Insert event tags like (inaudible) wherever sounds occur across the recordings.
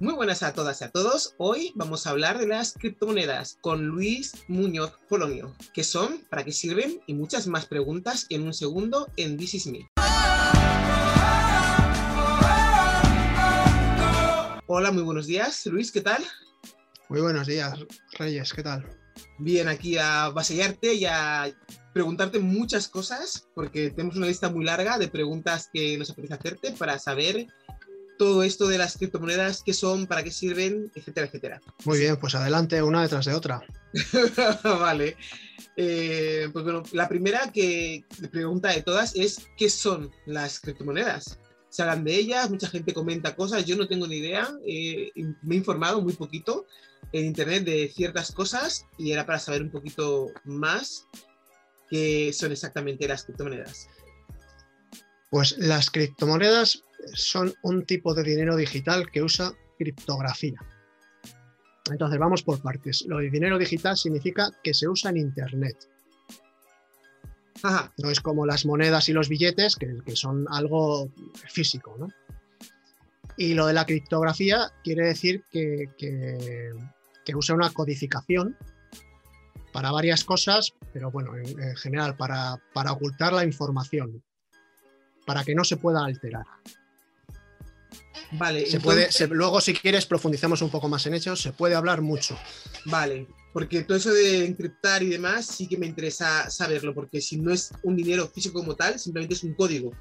Muy buenas a todas y a todos. Hoy vamos a hablar de las criptomonedas con Luis Muñoz Polonio. ¿Qué son? ¿Para qué sirven? Y muchas más preguntas en un segundo en This Is Me. Hola, muy buenos días. Luis, ¿qué tal? Muy buenos días, Reyes, ¿qué tal? Bien, aquí a vasallarte y a preguntarte muchas cosas, porque tenemos una lista muy larga de preguntas que nos apetece hacerte para saber todo esto de las criptomonedas, qué son, para qué sirven, etcétera, etcétera. Muy bien, pues adelante, una detrás de otra. (laughs) vale. Eh, pues bueno, la primera que pregunta de todas es ¿qué son las criptomonedas? Se hablan de ellas, mucha gente comenta cosas, yo no tengo ni idea, eh, me he informado muy poquito en internet de ciertas cosas y era para saber un poquito más qué son exactamente las criptomonedas. Pues las criptomonedas son un tipo de dinero digital que usa criptografía. Entonces vamos por partes. Lo de dinero digital significa que se usa en Internet. No es como las monedas y los billetes, que, son algo físico. ¿no? Y lo de la criptografía quiere decir que, usa una codificación para varias cosas, pero bueno, en, general, para, para ocultar la información, para que no se pueda alterar. Vale. Se puede, luego, si quieres, profundizamos un poco más en ello. Se puede hablar mucho. Vale, porque todo eso de encriptar y demás sí que me interesa saberlo, porque si no es un dinero físico como tal, simplemente es un código.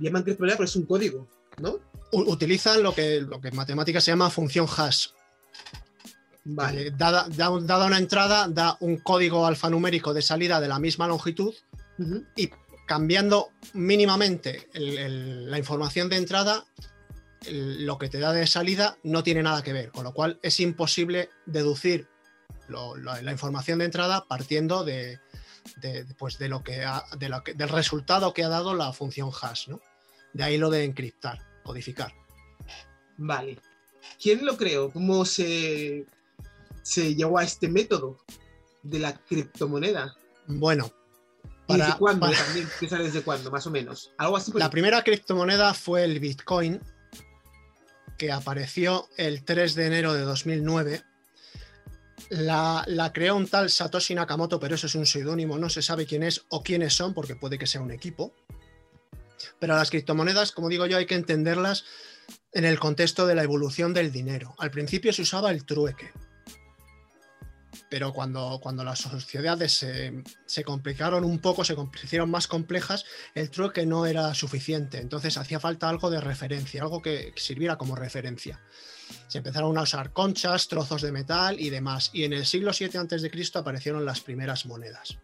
Llaman criptomoneda, pero es un código, ¿no? utilizan lo que, lo que en matemáticas se llama función hash. Vale. Eh, dada, una entrada, da un código alfanumérico de salida de la misma longitud y cambiando mínimamente la información de entrada, lo que te da de salida no tiene nada que ver, con lo cual es imposible deducir la información de entrada partiendo de, pues de lo que, de lo que, del resultado que ha dado la función hash. ¿no? De ahí lo de encriptar, codificar. Vale. ¿Quién lo creó? ¿Cómo se, se llegó a este método de la criptomoneda? Bueno, para, ¿Desde cuándo también? desde cuándo, más o menos? Algo así. La primera criptomoneda fue el Bitcoin, que apareció el 3 de enero de 2009. La, creó un tal Satoshi Nakamoto, pero eso es un seudónimo, no se sabe quién es o quiénes son, porque puede que sea un equipo. Pero las criptomonedas, como digo yo, hay que entenderlas en el contexto de la evolución del dinero. Al principio se usaba el trueque, pero cuando, cuando las sociedades se, complicaron un poco, se hicieron más complejas, el trueque no era suficiente. Entonces hacía falta algo de referencia, algo que sirviera como referencia. Se empezaron a usar conchas, trozos de metal y demás. Y en el siglo VII a.C. aparecieron las primeras monedas.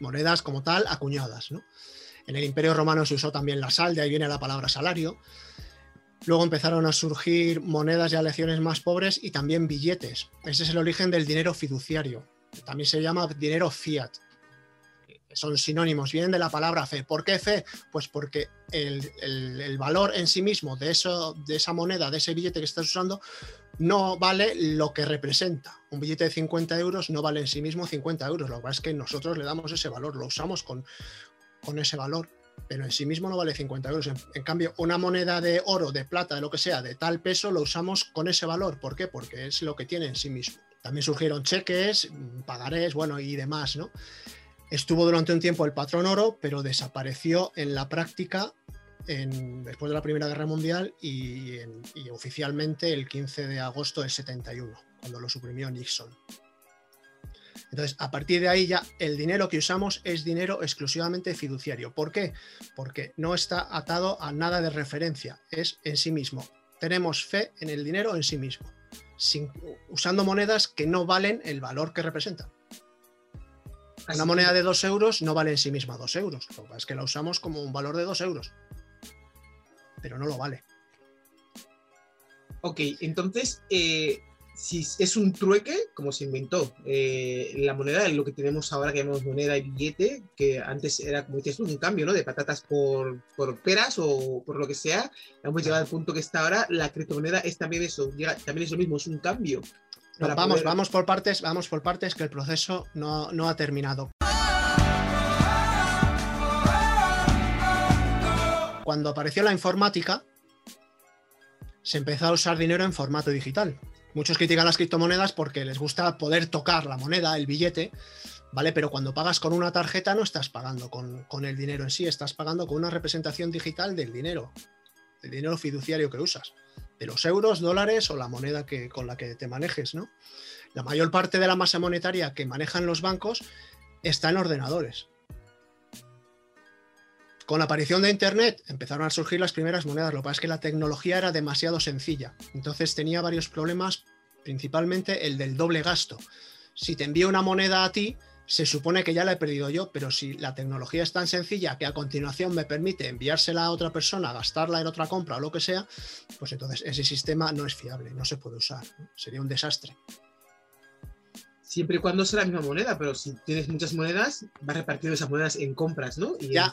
Monedas como tal, acuñadas. En el Imperio Romano se usó también la sal, de ahí viene la palabra salario. Luego empezaron a surgir monedas y lecciones más pobres y también billetes. Ese es el origen del dinero fiduciario. También se llama dinero fiat. Son sinónimos, vienen de la palabra fe. ¿Por qué fe? Pues porque el, valor en sí mismo de, eso, de esa moneda, de ese billete que estás usando, no vale lo que representa. Un billete de 50 euros no vale en sí mismo 50 euros. Lo que pasa es que nosotros le damos ese valor, lo usamos con, con ese valor pero en sí mismo no vale 50 euros. En, cambio, una moneda de oro, de plata, de lo que sea, de tal peso, lo usamos con ese valor. ¿Por qué? Porque es lo que tiene en sí mismo. También surgieron cheques, pagarés, bueno, y demás, ¿no? Estuvo durante un tiempo el patrón oro, pero desapareció en la práctica después de la Primera Guerra Mundial y, y oficialmente el 15 de agosto del 71, cuando lo suprimió Nixon. Entonces, a partir de ahí ya el dinero que usamos es dinero exclusivamente fiduciario. ¿Por qué? Porque no está atado a nada de referencia, es en sí mismo. Tenemos fe en el dinero en sí mismo, usando monedas que no valen el valor que representan. Una moneda de 2 euros no vale en sí misma 2 euros. Lo que pasa es que la usamos como un valor de 2 euros. Pero no lo vale. Ok, entonces, eh, si es un trueque, como se inventó eh, la moneda, lo que tenemos ahora que llamamos moneda y billete, que antes era, como dices un cambio, ¿no? De patatas por, por peras o por lo que sea, hemos llegado al punto que está ahora, la criptomoneda es también eso, también es lo mismo, es un cambio. vamos, vamos por partes, vamos por partes, que el proceso no, no ha terminado. Cuando apareció la informática, se empezó a usar dinero en formato digital. Muchos critican las criptomonedas porque les gusta poder tocar la moneda, el billete, ¿vale? Pero cuando pagas con una tarjeta no estás pagando con, con el dinero en sí, estás pagando con una representación digital del dinero, del dinero fiduciario que usas, de los euros, dólares o la moneda que, con la que te manejes, ¿no? La mayor parte de la masa monetaria que manejan los bancos está en ordenadores. Con la aparición de Internet empezaron a surgir las primeras monedas. Lo que pasa es que la tecnología era demasiado sencilla. Entonces tenía varios problemas, principalmente el del doble gasto. Si te envío una moneda a ti, se supone que ya la he perdido yo, pero si la tecnología es tan sencilla que a continuación me permite enviársela a otra persona, gastarla en otra compra o lo que sea, pues entonces ese sistema no es fiable, no se puede usar. Sería un desastre siempre y cuando sea la misma moneda, pero si tienes muchas monedas, vas repartiendo esas monedas en compras, ¿no? ya,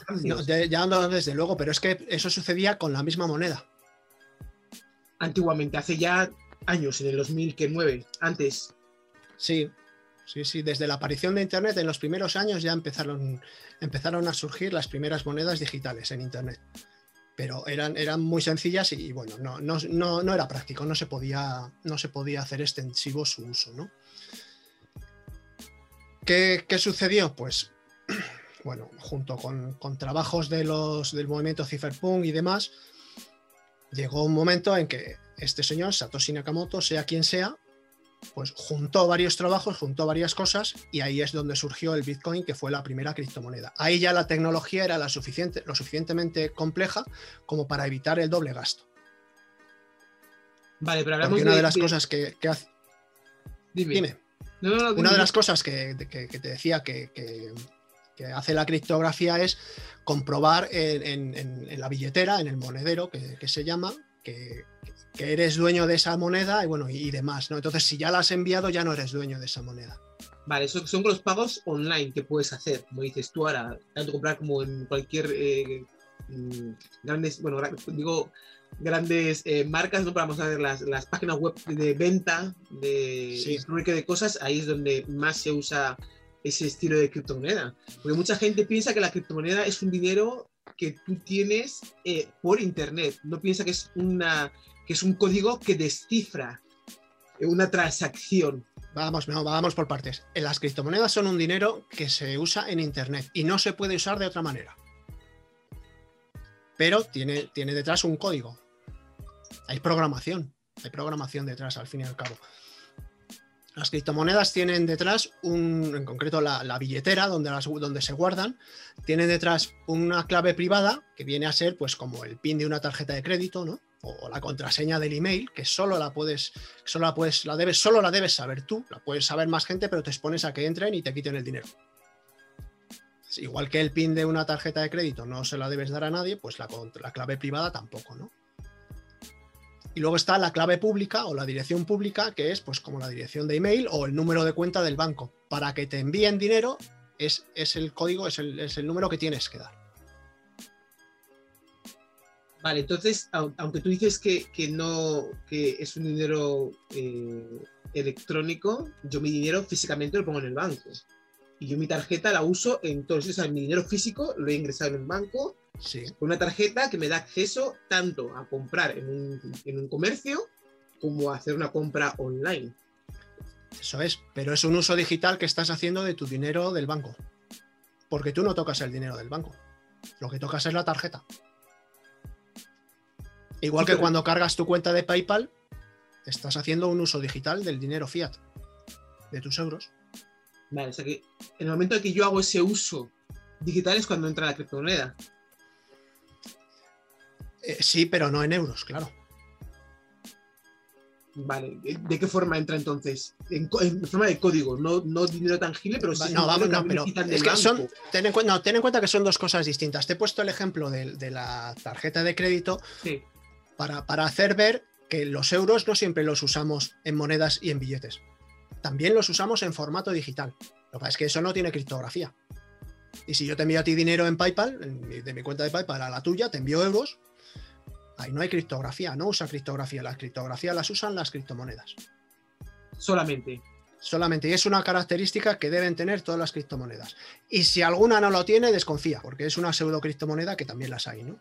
no, desde luego, pero es que eso sucedía con la misma moneda. Antiguamente, hace ya años, en el 2009, antes. Sí, sí, sí, desde la aparición de Internet, en los primeros años ya empezaron, empezaron a surgir las primeras monedas digitales en Internet. Pero eran, eran muy sencillas y, bueno, no, no, no, era práctico, no se, podía, no se podía hacer extensivo su uso, ¿no? ¿Qué, sucedió? Pues, (clears throat) bueno, junto con, trabajos de los, del movimiento Cypherpunk y demás, llegó un momento en que este señor, Satoshi Nakamoto, sea quien sea, pues juntó varios trabajos, juntó varias cosas y ahí es donde surgió el Bitcoin, que fue la primera criptomoneda. Ahí ya la tecnología era la suficiente, lo suficientemente compleja como para evitar el doble gasto. Vale, pero hablamos una de, las cosas que, hace... Dime. Una de las cosas que, te decía que, hace la criptografía es comprobar en, la billetera, en el monedero que, se llama, que, eres dueño de esa moneda y bueno, y, demás. ¿no? Entonces, si ya la has enviado, ya no eres dueño de esa moneda. Vale, eso son los pagos online que puedes hacer, como dices tú ahora, tanto comprar como en cualquier eh, mm, grandes, bueno, digo grandes eh, marcas, ¿no? Vamos a ver las, las, páginas web de venta de, sí. de cosas, ahí es donde más se usa ese estilo de criptomoneda. Porque mucha gente piensa que la criptomoneda es un dinero que tú tienes eh, por internet. No piensa que es, una, que es un código que descifra una transacción. Vamos, no, vamos por partes. Las criptomonedas son un dinero que se usa en internet y no se puede usar de otra manera. Pero tiene, tiene detrás un código hay programación, hay programación detrás al fin y al cabo. Las criptomonedas tienen detrás un, en concreto la, billetera donde, las, donde se guardan, tienen detrás una clave privada que viene a ser pues como el pin de una tarjeta de crédito, ¿no? O la contraseña del email, que solo la puedes, solo la puedes, la debes, solo la debes saber tú, la puedes saber más gente, pero te expones a que entren y te quiten el dinero. Igual que el pin de una tarjeta de crédito no se la debes dar a nadie, pues la, la clave privada tampoco, ¿no? Y luego está la clave pública o la dirección pública, que es pues como la dirección de email o el número de cuenta del banco. Para que te envíen dinero es, es el código, es el, es el, número que tienes que dar. Vale, entonces, aunque tú dices que, que no, que es un dinero eh, electrónico, yo mi dinero físicamente lo pongo en el banco. Y yo mi tarjeta la uso en todos, o sea, mi dinero físico lo he ingresado en el banco Sí. Una tarjeta que me da acceso tanto a comprar en un, comercio como a hacer una compra online. Eso es, pero es un uso digital que estás haciendo de tu dinero del banco. Porque tú no tocas el dinero del banco. Lo que tocas es la tarjeta. Igual que cuando cargas tu cuenta de PayPal, estás haciendo un uso digital del dinero fiat, de tus euros. Vale, o sea que en el momento en que yo hago ese uso digital es cuando entra la criptomoneda. Eh, sí, pero no en euros, claro. Vale, ¿de qué forma entra entonces? En, forma de código, no, dinero tangible, pero sí. No, vamos, no, pero es que son, ten en, no, ten en cuenta que son dos cosas distintas. Te he puesto el ejemplo de, la tarjeta de crédito para, para hacer ver que los euros no siempre los usamos en monedas y en billetes. También los usamos en formato digital. Lo que pasa es que eso no tiene criptografía. Y si yo te envío a ti dinero en PayPal, de mi cuenta de PayPal a la tuya, te envío euros, Ahí no hay criptografía, no usa criptografía. Las criptografías las usan las criptomonedas. Solamente. Solamente. Y es una característica que deben tener todas las criptomonedas. Y si alguna no lo tiene, desconfía, porque es una pseudo criptomoneda que también las hay, ¿no?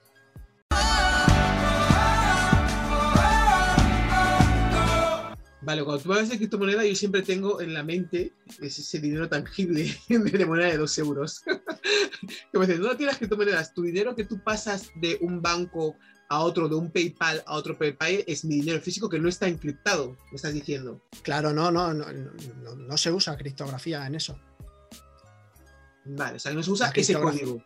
Vale, cuando tú hablas de criptomoneda, yo siempre tengo en la mente ese dinero tangible (laughs) de moneda de dos euros. (laughs) que me dicen, no tienes criptomonedas, tu dinero que tú pasas de un banco a otro, de un PayPal a otro PayPal, es mi dinero físico que no está encriptado, me estás diciendo. Claro, no, no, no, no, no se usa criptografía en eso. Vale, o sea, no se usa ese código.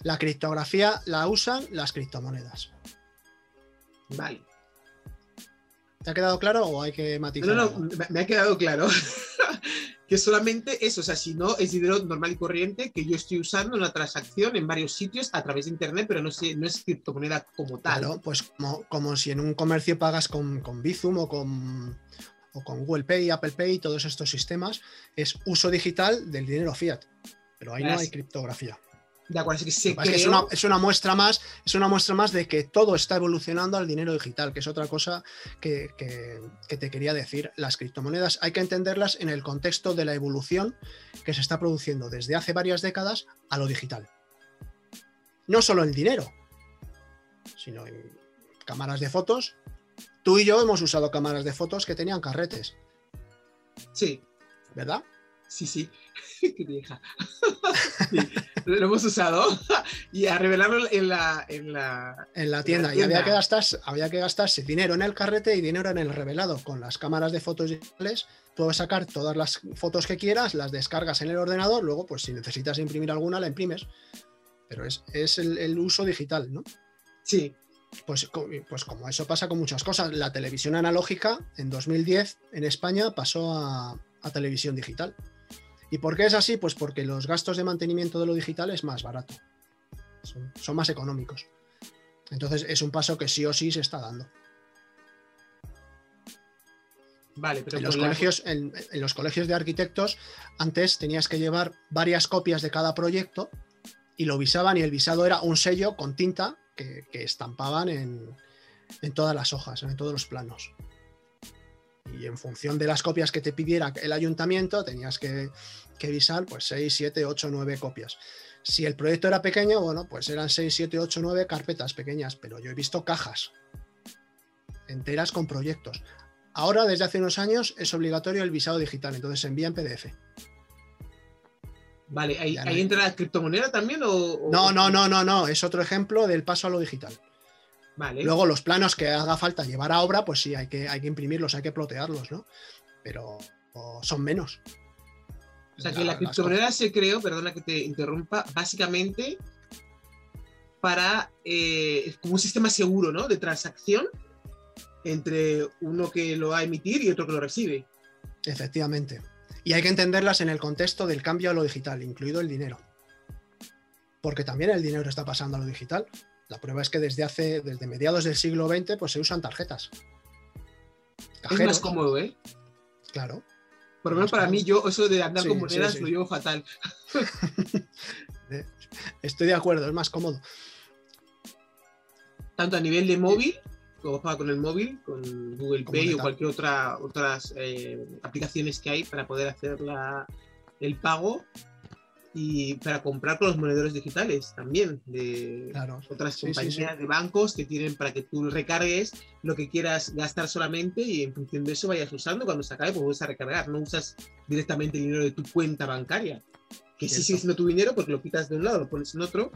La criptografía la usan las criptomonedas. Vale. ¿Te ha quedado claro o hay que matizar? No, no, me ha quedado claro. (laughs) que solamente eso, o sea, si no es dinero normal y corriente que yo estoy usando en una transacción en varios sitios a través de internet, pero no, no es criptomoneda como tal. Claro, pues como, si en un comercio pagas con, con Bizum o con, o con Google Pay, Apple Pay, todos estos sistemas, es uso digital del dinero fiat. Pero ahí no hay criptografía. De acuerdo, es, que es, una, muestra más, es una muestra más de que todo está evolucionando al dinero digital, que es otra cosa que, te quería decir. Las criptomonedas hay que entenderlas en el contexto de la evolución que se está produciendo desde hace varias décadas a lo digital. No solo el dinero, sino en cámaras de fotos. Tú y yo hemos usado cámaras de fotos que tenían carretes. Sí. ¿Verdad? Sí, sí. (laughs) Qué vieja. (laughs) lo hemos usado (laughs) y a revelarlo en la, en la, en la tienda. Y había que, gastarse, había que gastarse dinero en el carrete y dinero en el revelado. Con las cámaras de fotos digitales puedes sacar todas las fotos que quieras, las descargas en el ordenador, luego pues si necesitas imprimir alguna la imprimes. Pero es, el, uso digital, ¿no? Sí. Pues, pues como eso pasa con muchas cosas. La televisión analógica en 2010 en España pasó a, a televisión digital. ¿Y por qué es así? Pues porque los gastos de mantenimiento de lo digital es más barato. Son, más económicos. Entonces es un paso que sí o sí se está dando. Vale, pero en los, colegios, en, los colegios de arquitectos antes tenías que llevar varias copias de cada proyecto y lo visaban y el visado era un sello con tinta que, estampaban en, en, todas las hojas, en todos los planos y en función de las copias que te pidiera el ayuntamiento tenías que, visar pues 6, 7, 8, 9 copias. Si el proyecto era pequeño, bueno, pues eran 6, 7, 8, 9 carpetas pequeñas, pero yo he visto cajas enteras con proyectos. Ahora, desde hace unos años, es obligatorio el visado digital, entonces se envía en PDF. Vale, ¿ahí, entra la criptomoneda también? O, No, no, no, no, no, es otro ejemplo del paso a lo digital. Luego los planos que haga falta llevar a obra, pues sí, hay que, hay que imprimirlos, hay que plotearlos, ¿no? Pero son menos. O sea que la, criptomoneda se creó, perdona que te interrumpa, básicamente para eh, como un sistema seguro, ¿no? De transacción entre uno que lo va a emitir y otro que lo recibe. Efectivamente. Y hay que entenderlas en el contexto del cambio a lo digital, incluido el dinero. Porque también el dinero está pasando a lo digital. La prueba es que desde hace, desde mediados del siglo XX, pues se usan tarjetas. es más cómodo, ¿eh? Claro. Por lo menos para mí, yo eso de andar con monedas lo llevo fatal. (laughs) Estoy de acuerdo, es más cómodo. Tanto a nivel de móvil, como con el móvil, con Google Pay o cualquier otra otras eh, aplicaciones que hay para poder hacer la, el pago, y para comprar con los monedores digitales también de otras compañías de bancos que tienen para que tú recargues lo que quieras gastar solamente y en función de eso vayas usando. Cuando se acabe pues vuelves a recargar. No usas directamente el dinero de tu cuenta bancaria que sí sigue siendo tu dinero porque lo quitas de un lado lo pones en otro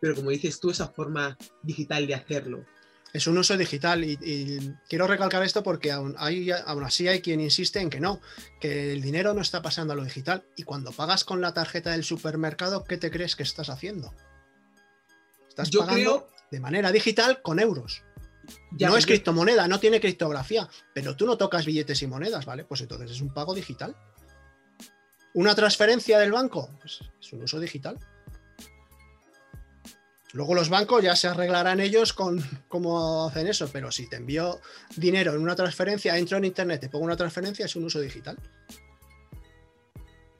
pero como dices tú esa forma digital de hacerlo es un uso digital y, quiero recalcar esto porque aún, hay, aún así hay quien insiste en que no, que el dinero no está pasando a lo digital y cuando pagas con la tarjeta del supermercado, ¿qué te crees que estás haciendo? Estás pagando de manera digital con euros. no es criptomoneda, no tiene criptografía, pero tú no tocas billetes y monedas, ¿vale? Pues entonces es un pago digital. ¿Una transferencia del banco? Pues es un uso digital. Luego los bancos ya se arreglarán ellos con cómo hacen eso, pero si te envío dinero en una transferencia, entro en internet, te pongo una transferencia, es un uso digital.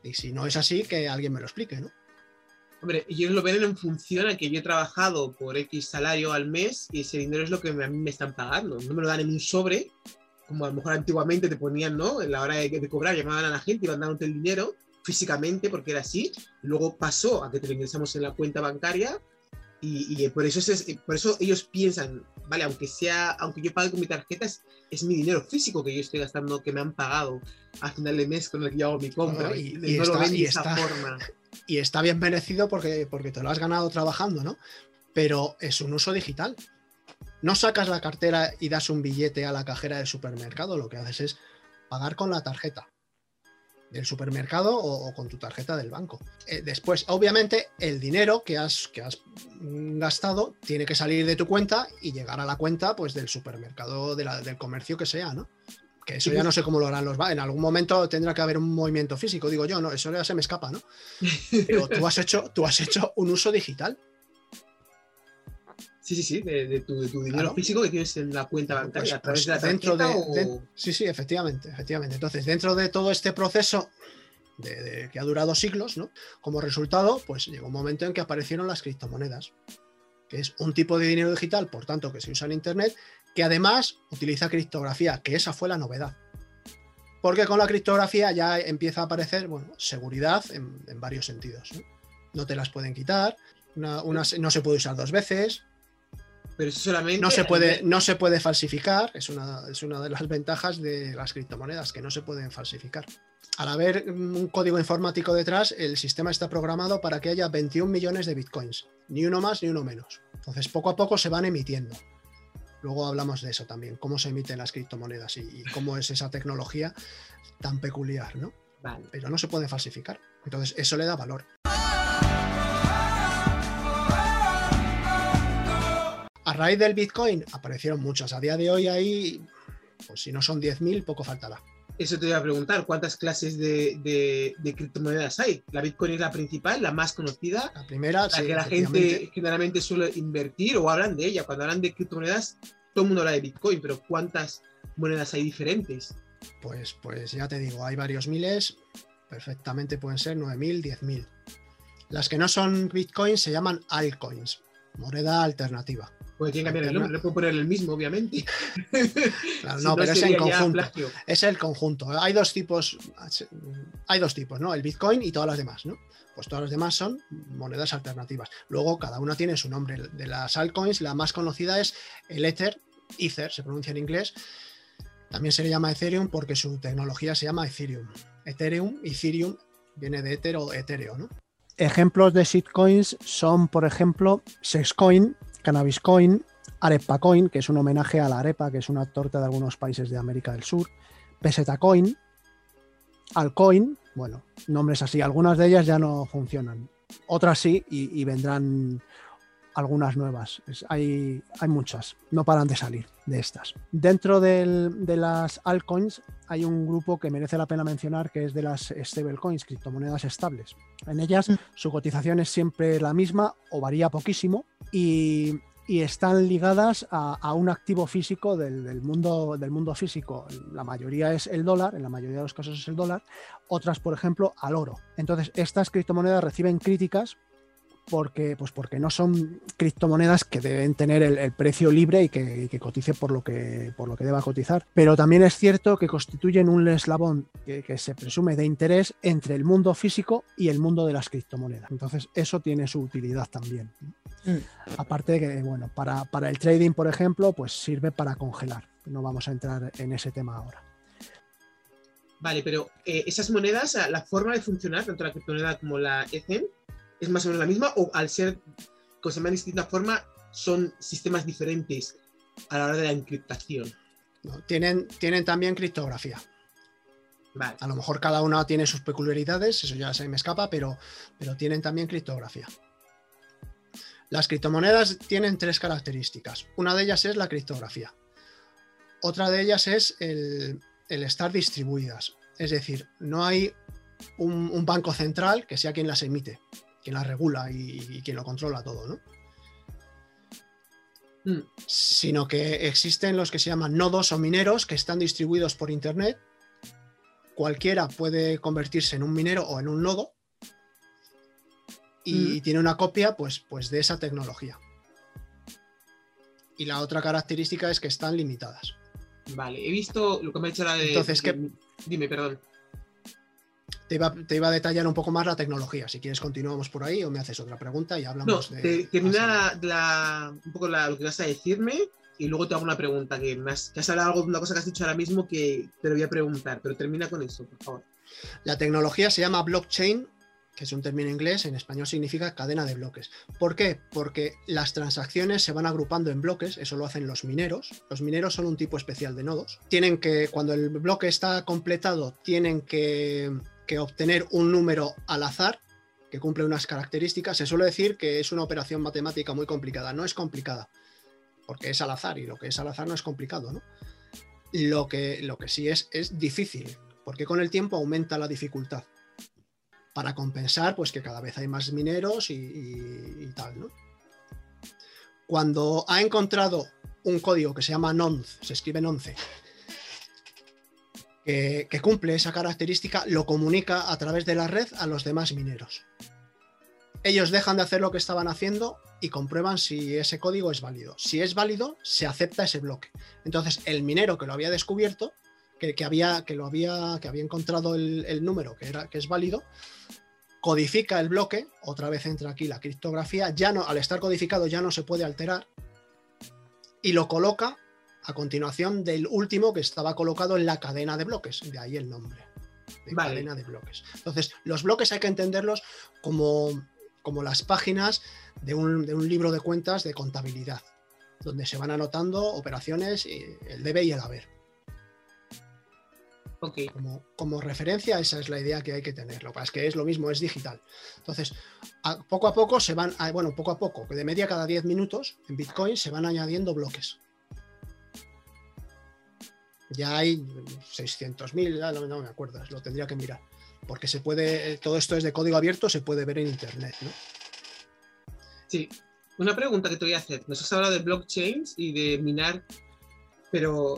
Y si no es así, que alguien me lo explique, ¿no? Hombre, ellos lo ven en función a que yo he trabajado por X salario al mes y ese dinero es lo que a mí me están pagando. No me lo dan en un sobre, como a lo mejor antiguamente te ponían, ¿no? En la hora de, cobrar, llamaban a la gente y iban dándote el dinero físicamente porque era así. Luego pasó a que te lo ingresamos en la cuenta bancaria Y, y por, eso es, por eso ellos piensan, vale, aunque sea, aunque yo pague con mi tarjeta, es, es, mi dinero físico que yo estoy gastando, que me han pagado a final de mes con el que yo hago mi compra. y, no y lo está- ven de esa está- forma. (laughs) Y está bien merecido porque, porque te lo has ganado trabajando, ¿no? Pero es un uso digital. No sacas la cartera y das un billete a la cajera del supermercado, lo que haces es pagar con la tarjeta del supermercado o, con tu tarjeta del banco. Eh, después, obviamente, el dinero que has, que has gastado tiene que salir de tu cuenta y llegar a la cuenta pues, del supermercado, de del comercio que sea, ¿no? Que eso ya no sé cómo lo harán los En algún momento tendrá que haber un movimiento físico, digo yo, no, eso ya se me escapa, ¿no? Pero tú has hecho, tú has hecho un uso digital. Sí, sí, sí, de, de tu, de tu dinero Claro. físico que tienes en la cuenta Pues- bancaria a través pues de la dentro tarjeta de- o- de- sí, sí, efectivamente, efectivamente. Entonces, dentro de todo este proceso de, que ha durado siglos, ¿no? Como resultado, pues llegó un momento en que aparecieron las criptomonedas, que es un tipo de dinero digital, por tanto, que se usa en Internet, que además utiliza criptografía, que esa fue la novedad. Porque con la criptografía ya empieza a aparecer, bueno, seguridad en, en varios sentidos. ¿no? No te las pueden quitar, una- no se puede usar dos veces, Pero eso solamente. no se puede, no se puede falsificar, es una, es una de las ventajas de las criptomonedas, que no se pueden falsificar. Al haber un código informático detrás, el sistema está programado para que haya 21 millones de bitcoins, ni uno más ni uno menos. Entonces, poco a poco se van emitiendo. Luego hablamos de eso también, cómo se emiten las criptomonedas y, y cómo es esa tecnología tan peculiar, ¿no? Vale. Pero no se puede falsificar. Entonces, eso le da valor. A raíz del Bitcoin aparecieron muchas. A día de hoy hay, pues si no son 10.000, poco faltará. Eso te iba a preguntar, ¿cuántas clases de, de- de criptomonedas hay? La Bitcoin es la principal, la más conocida, La primera, la sí, que la gente generalmente suele invertir o hablan de ella. Cuando hablan de criptomonedas, todo el mundo habla de Bitcoin, pero ¿cuántas monedas hay diferentes? pues, pues ya te digo, hay varios miles, perfectamente pueden ser 9.000, 10.000. Las que no son Bitcoin se llaman altcoins, moneda alternativa. Porque tienen que cambiar el nombre, no puedo poner el mismo, obviamente. (laughs) Claro, (laughs) Si no, pero es en conjunto. Es el conjunto. Hay dos tipos, hay dos tipos, ¿no? El Bitcoin y todas las demás, ¿no? Pues todas las demás son monedas alternativas. Luego cada una tiene su nombre. De las altcoins, la más conocida es el Ether, Ether se pronuncia en inglés. También se le llama Ethereum porque su tecnología se llama Ethereum. Ethereum, Ethereum viene de Ether o Ethereo, ¿no? Ejemplos de shitcoins son, por ejemplo, Sexcoin, Cannabiscoin, Arepacoin, que es un homenaje a la arepa, que es una torta de algunos países de América del Sur, Pesetacoin, Alcoin, bueno, nombres así. Algunas de ellas ya no funcionan, otras sí y, y vendrán algunas nuevas. Es- hay, hay muchas, no paran de salir de estas. Dentro del- de las altcoins hay un grupo que merece la pena mencionar que es de las stablecoins, criptomonedas estables. En ellas Mm. su cotización es siempre la misma o varía poquísimo y, y están ligadas a, a un activo físico del, del mundo, del mundo físico. La mayoría es el dólar, en la mayoría de los casos es el dólar, otras, por ejemplo, al oro. Entonces, estas criptomonedas reciben críticas porque, pues porque no son criptomonedas que deben tener el, el precio libre y que, y que cotice por lo que, por lo que deba cotizar. Pero también es cierto que constituyen un eslabón que, que se presume de interés entre el mundo físico y el mundo de las criptomonedas. Entonces, eso tiene su utilidad también. Mm. Aparte de que, bueno, para, para el trading, por ejemplo, pues sirve para congelar. No vamos a entrar en ese tema ahora. Vale, pero eh, esas monedas, la forma de funcionar, tanto la criptomoneda como la Ether, es más o menos la misma, o al ser que se llaman de distinta forma, son sistemas diferentes a la hora de la encriptación. ¿no? Tienen, tienen también criptografía. Vale. A lo mejor cada una tiene sus peculiaridades, eso ya se me escapa, pero, pero tienen también criptografía. Las criptomonedas tienen tres características. Una de ellas es la criptografía. Otra de ellas es el, el estar distribuidas. Es decir, no hay un, un banco central que sea quien las emite, quien las regula y, y quien lo controla todo, ¿no? Mm, Sino que existen los que se llaman nodos o mineros que están distribuidos por Internet. Cualquiera puede convertirse en un minero o en un nodo y Mm. tiene una copia pues, pues de esa tecnología. Y la otra característica es que están limitadas. Vale, he visto lo que me ha dicho la de. Entonces, ¿qué- de- Dime, perdón. Te iba, te iba a detallar un poco más la tecnología. Si quieres, continuamos por ahí o me haces otra pregunta y No, hablamos de. te- termina más- la, la- un poco la- lo que vas a decirme y luego te hago una pregunta que, me has, que has hablado de una cosa que has dicho ahora mismo que te lo voy a preguntar, pero termina con eso, por favor. La tecnología se llama blockchain, que es un término inglés, en español significa cadena de bloques. ¿Por qué? Porque las transacciones se van agrupando en bloques, eso lo hacen los mineros. Los mineros son un tipo especial de nodos. Tienen que, cuando el bloque está completado, tienen que, que obtener un número al azar que cumple unas características. Se suele decir que es una operación matemática muy complicada. No es complicada, porque es al azar y lo que es al azar no es complicado, ¿no? Lo que, lo que sí es, es difícil, porque con el tiempo aumenta la dificultad para compensar pues que cada vez hay más mineros y, tal, ¿no? Cuando ha encontrado un código que se llama nonce, se escribe nonce, que, cumple esa característica, lo comunica a través de la red a los demás mineros. Ellos dejan de hacer lo que estaban haciendo y comprueban si ese código es válido. Si es válido, se acepta ese bloque. Entonces, el minero que lo había descubierto, que, que había, que, lo había, que había encontrado el, el número que, era, que es válido, codifica el bloque, otra vez entra aquí la criptografía, ya no, al estar codificado ya no se puede alterar, y lo coloca a continuación del último que estaba colocado en la cadena de bloques, de ahí el nombre, de Vale. cadena de bloques. Entonces, los bloques hay que entenderlos como, como las páginas de un, de un libro de cuentas de contabilidad, donde se van anotando operaciones, y el debe y el haber. Ok, Como, como referencia, esa es la idea que hay que tener. Lo que pasa es que es lo mismo, es digital. Entonces, a- poco a poco se van, a- bueno, poco a poco, de media cada 10 minutos en Bitcoin se van añadiendo bloques. Ya hay 600.000, ya no, no me acuerdo, lo tendría que mirar. Porque se puede, eh, todo esto es de código abierto, se puede ver en internet. ¿no? sí. Una pregunta que te voy a hacer. Nos has hablado de blockchains y de minar, pero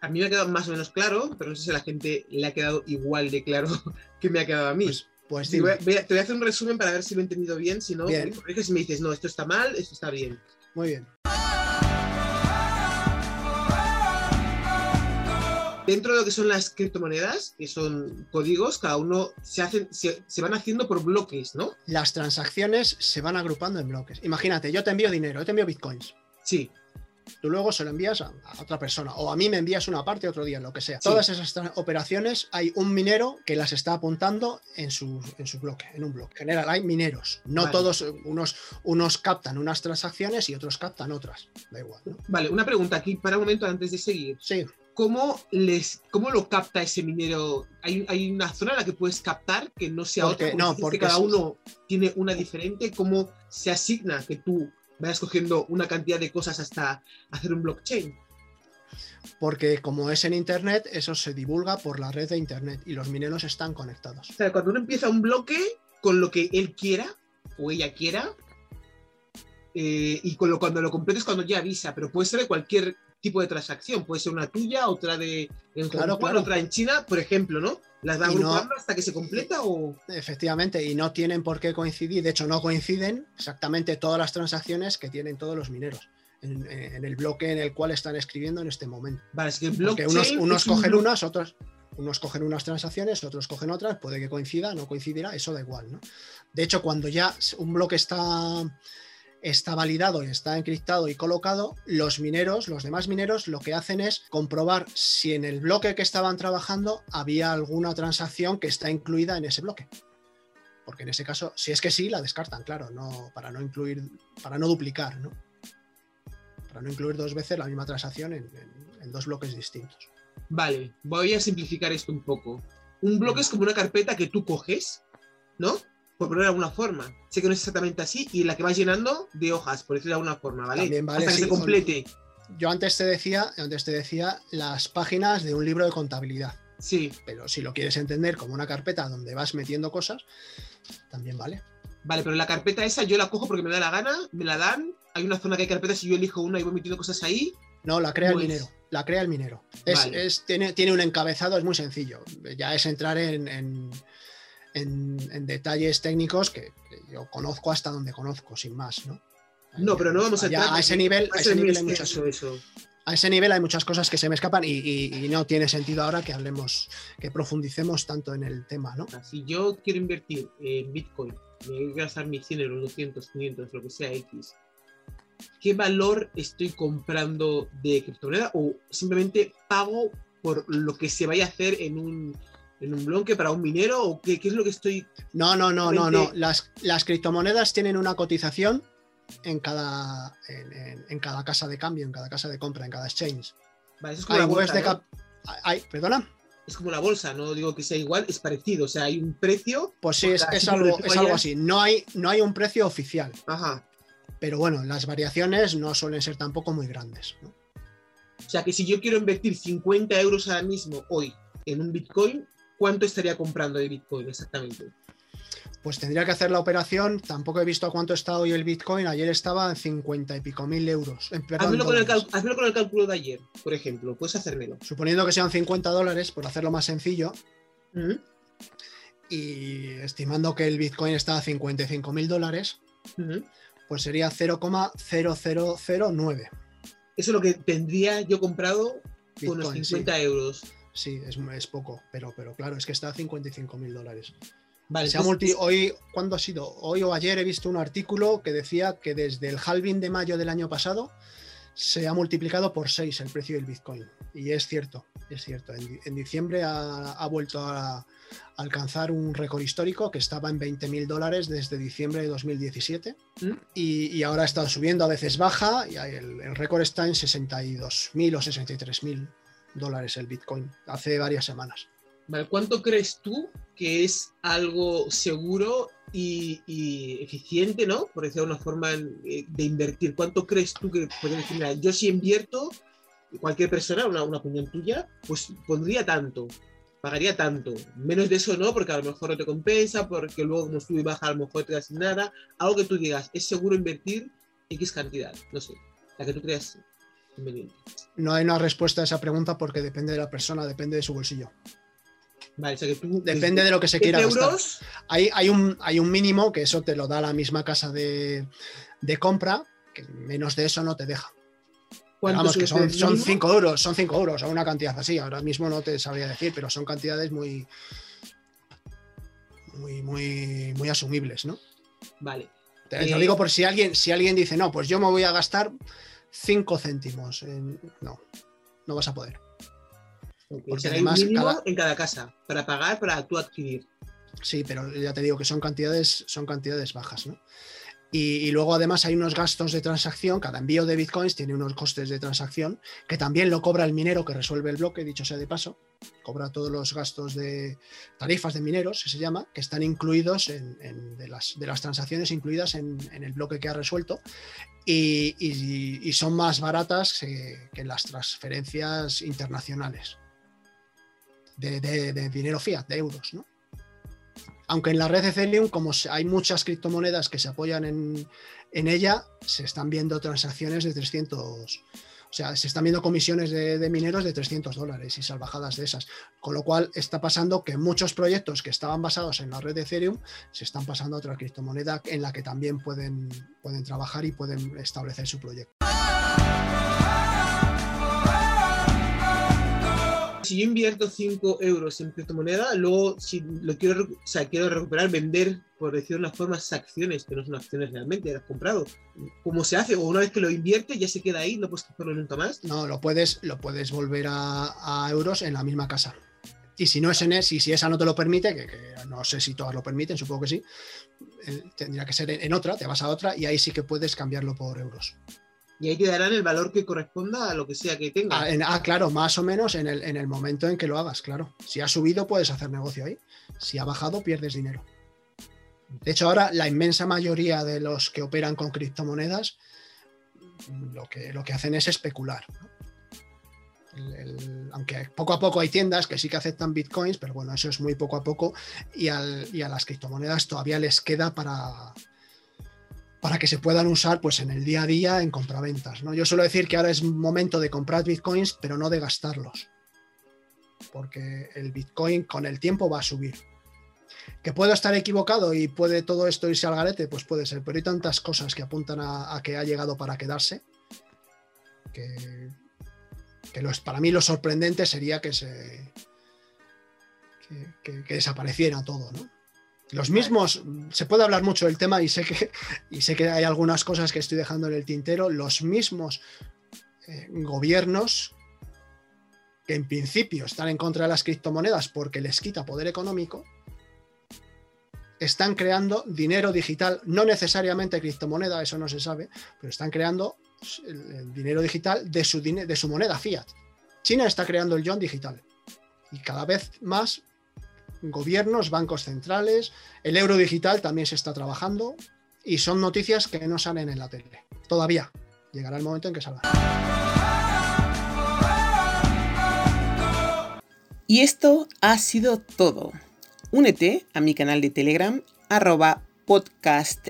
a mí me ha quedado más o menos claro, pero no sé si a la gente le ha quedado igual de claro (laughs) que me ha quedado a mí. Pues, pues Sí, voy a- dime. voy a- te voy a hacer un resumen para ver si lo he entendido bien, si no, Bien. si me dices, no, esto está mal, esto está bien. Muy bien. Dentro de lo que son las criptomonedas, que son códigos, cada uno se, hacen, se, se van haciendo por bloques, ¿no? Las transacciones se van agrupando en bloques. Imagínate, yo te envío dinero, yo te envío bitcoins. Sí, Tú luego se lo envías a, a otra persona o a mí me envías una parte otro día, lo que sea. Sí. Todas esas operaciones hay un minero que las está apuntando en su, en su bloque, en un bloque. En general hay mineros. No Vale. todos, unos, unos captan unas transacciones y otros captan otras. Da igual, ¿no? vale, una pregunta aquí para un momento antes de seguir. Sí, ¿Cómo, les, cómo lo capta ese minero? ¿Hay, hay una zona en la que puedes captar que no sea Porque- otra? no, dices que porque cada uno tiene una diferente. ¿Cómo se asigna que tú vayas cogiendo una cantidad de cosas hasta hacer un blockchain? porque como es en Internet, eso se divulga por la red de Internet y los mineros están conectados. O sea, cuando uno empieza un bloque con lo que él quiera o ella quiera, eh, y con lo, cuando lo completes cuando ya avisa, pero puede ser de cualquier tipo de transacción, puede ser una tuya, otra de en Claro, Hong Kong, claro. otra en China, por ejemplo, ¿no? ¿Las va Y no- agrupando hasta que se completa o...? Efectivamente, y no tienen por qué coincidir, de hecho no coinciden exactamente todas las transacciones que tienen todos los mineros en, en el bloque en el cual están escribiendo en este momento. Vale, es que Porque unos, unos es cogen unas, otros, unos cogen unas transacciones, otros cogen otras, puede que coincida, no coincidirá, eso da igual, ¿no? De hecho, cuando ya un bloque está, está validado y está encriptado y colocado, los mineros, los demás mineros, lo que hacen es comprobar si en el bloque que estaban trabajando había alguna transacción que está incluida en ese bloque. Porque en ese caso, si es que sí, la descartan, claro, no, para no incluir, para no duplicar, ¿no? Para no incluir dos veces la misma transacción en- en- en dos bloques distintos. Vale, voy a simplificar esto un poco. Un bloque es como una carpeta que tú coges, ¿no? Por ponerlo de alguna forma. Sé que no es exactamente así, y la que vas llenando de hojas, por decirlo de alguna forma, ¿vale? También vale, Hasta que se complete. Yo antes te decía, antes te decía las páginas de un libro de contabilidad, Sí, pero si lo quieres entender como una carpeta donde vas metiendo cosas, también vale. vale, pero la carpeta esa yo la cojo porque me da la gana, me la dan. Hay una zona que hay carpetas y yo elijo una y voy metiendo cosas ahí. No, la crea el Pues- minero. La crea el minero. Es, Vale. es- tiene, tiene un encabezado, es muy sencillo. Ya es entrar en, en- en- en detalles técnicos que, que yo conozco hasta donde conozco, sin más, ¿no? No, pero no vamos a entrar a ese nivel, a ese nivel hay muchas, eso. a ese nivel hay muchas cosas que se me escapan y, y- y no tiene sentido ahora que hablemos, que profundicemos tanto en el tema, ¿no? Si yo quiero invertir en Bitcoin, me voy a gastar mis 100 euros, 200, 500, lo que sea X, ¿qué valor estoy comprando de criptomoneda? O simplemente pago por lo que se vaya a hacer en un, en un bloque para un minero? ¿O qué, qué es lo que estoy.? No, no, no, no, no. Las, las criptomonedas tienen una cotización en cada, en, en- en cada casa de cambio, en cada casa de compra, en cada exchange. Vale, eso es como Hay bolsa. de ¿no? cap- hay- ¿Perdona? Es como la bolsa, no digo que sea igual, es parecido. O sea, hay un precio. Pues sí, es, es algo, es algo así. No hay, no hay un precio oficial, Ajá. pero bueno, las variaciones no suelen ser tampoco muy grandes. ¿no? O sea, que si yo quiero invertir 50 euros ahora mismo, hoy, en un Bitcoin, ¿cuánto estaría comprando de Bitcoin exactamente? Pues tendría que hacer la operación. Tampoco he visto a cuánto está hoy el Bitcoin. Ayer estaba en 50 y pico mil euros. En- perdón, Házmelo con, el con cálculo de ayer, por ejemplo. Puedes hacérmelo. Suponiendo que sean 50 dólares, por hacerlo más sencillo, y estimando que el Bitcoin está a 55 mil dólares, pues sería 0,0009 Eso es lo que tendría yo comprado con. Sí, 50 euros. Sí, es, es poco, pero, pero claro, es que está a 55 mil dólares. Vale, Se ha entonces- multi- hoy, ¿cuándo ha sido? Hoy o ayer he visto un artículo que decía que desde el halving de mayo del año pasado se ha multiplicado por 6 el precio del Bitcoin. Y es cierto, es cierto. En, di- en diciembre ha, ha vuelto a, alcanzar un récord histórico que estaba en 20 mil dólares desde diciembre de 2017. ¿Mm? Y, y ahora ha estado subiendo, a veces baja, y el, el récord está en 62 mil o 63 mil dólares el Bitcoin hace varias semanas. ¿Cuánto crees tú que es algo seguro y, eficiente, ¿no? Por decirlo de una forma eh, de invertir. ¿Cuánto crees tú que decir, mira, yo si invierto, cualquier persona, una, una opinión tuya, pues pondría tanto, pagaría tanto. Menos de eso no, porque a lo mejor no te compensa, porque luego como sube y baja, a lo mejor te das nada. Algo que tú digas, es seguro invertir X cantidad, no sé, la que tú creas conveniente. No hay una respuesta a esa pregunta porque depende de la persona, depende de su bolsillo. Vale, o sea que tú... Depende de lo que se 10 quiera gastar. Hay, hay, un, hay un mínimo que eso te lo da la misma casa de, de compra, que menos de eso no te deja. ¿cuánto Vamos, que son, el son mínimo? 5 euros, son 5 euros o una cantidad así. Ahora mismo no te sabría decir, pero son cantidades muy, muy, muy, muy asumibles, ¿no? Vale. Te, lo Eh, digo por si alguien, si alguien dice, no, pues yo me voy a gastar 5 céntimos. en-". No, no vas a poder. Porque además un mínimo cada- en cada casa para pagar para tú adquirir. Sí, pero ya te digo que son cantidades, son cantidades bajas, ¿no? Y, y luego además hay unos gastos de transacción, cada envío de bitcoins tiene unos costes de transacción que también lo cobra el minero que resuelve el bloque, dicho sea de paso, cobra todos los gastos de tarifas de mineros, que se llama, que están incluidos en, de, las, de las transacciones incluidas en, en el bloque que ha resuelto y, son más baratas que, las transferencias internacionales de, dinero fiat, de euros, ¿no? Aunque en la red Ethereum, como hay muchas criptomonedas que se apoyan en, en ella, se están viendo transacciones de 300, o sea, se están viendo comisiones de, de mineros de 300 dólares y salvajadas de esas. Con lo cual está pasando que muchos proyectos que estaban basados en la red de Ethereum se están pasando a otra criptomoneda en la que también pueden, pueden trabajar y pueden establecer su proyecto. Si yo invierto 5 euros en criptomoneda, luego si lo quiero, quiero recuperar, vender, por decirlo de una forma, acciones, que no son acciones realmente, las comprado. ¿Cómo se hace? O una vez que lo invierte, ya se queda ahí, no puedes cogerlo nunca más. No, lo puedes, lo puedes volver a, euros en la misma casa. Y si no es en y si esa no te lo permite, que, no sé si todas lo permiten, supongo que sí, eh, tendría que ser en otra, te vas a otra y ahí sí que puedes cambiarlo por euros. Y ahí te darán el valor que corresponda a lo que sea que tenga. Ah, ah, claro, más o menos en el, en el momento en que lo hagas, claro. Si ha subido, puedes hacer negocio ahí. Si ha bajado, pierdes dinero. De hecho, ahora la inmensa mayoría de los que operan con criptomonedas lo que, lo que hacen es especular. aunque poco a poco hay tiendas que sí que aceptan bitcoins, pero bueno, eso es muy poco a poco y, al- y a las criptomonedas todavía les queda para, para que se puedan usar pues, en el día a día en compraventas. ¿no? Yo suelo decir que ahora es momento de comprar bitcoins, pero no de gastarlos, porque el bitcoin con el tiempo va a subir. ¿Que puedo estar equivocado y puede todo esto irse al garete? Pues puede ser, pero hay tantas cosas que apuntan a, que ha llegado para quedarse que, que los, para mí lo sorprendente sería que se que, desapareciera todo, ¿no? Los mismos, se puede hablar mucho del tema y sé que, (laughs) y sé que hay algunas cosas que estoy dejando en el tintero, los mismos eh, gobiernos que en principio están en contra de las criptomonedas porque les quita poder económico, están creando dinero digital, no necesariamente criptomoneda, eso no se sabe, pero están creando el, dinero digital de su, de su moneda fiat. China está creando el yuan digital y cada vez más gobiernos, bancos centrales, el euro digital también se está trabajando y son noticias que no salen en la tele. Todavía. Llegará el momento en que salga. Y esto ha sido todo. Únete a mi canal de Telegram arroba podcast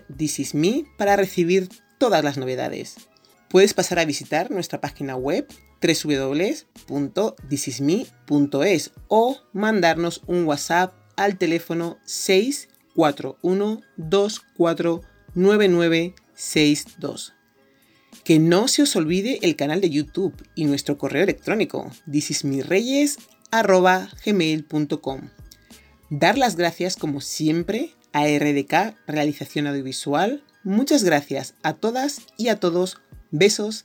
para recibir todas las novedades. Puedes pasar a visitar nuestra página web www.thisisme.es o mandarnos un WhatsApp al teléfono 641249962. Que no se os olvide el canal de YouTube y nuestro correo electrónico thisismireyes.gmail.com Dar las gracias como siempre a RDK Realización Audiovisual. Muchas gracias a todas y a todos. Besos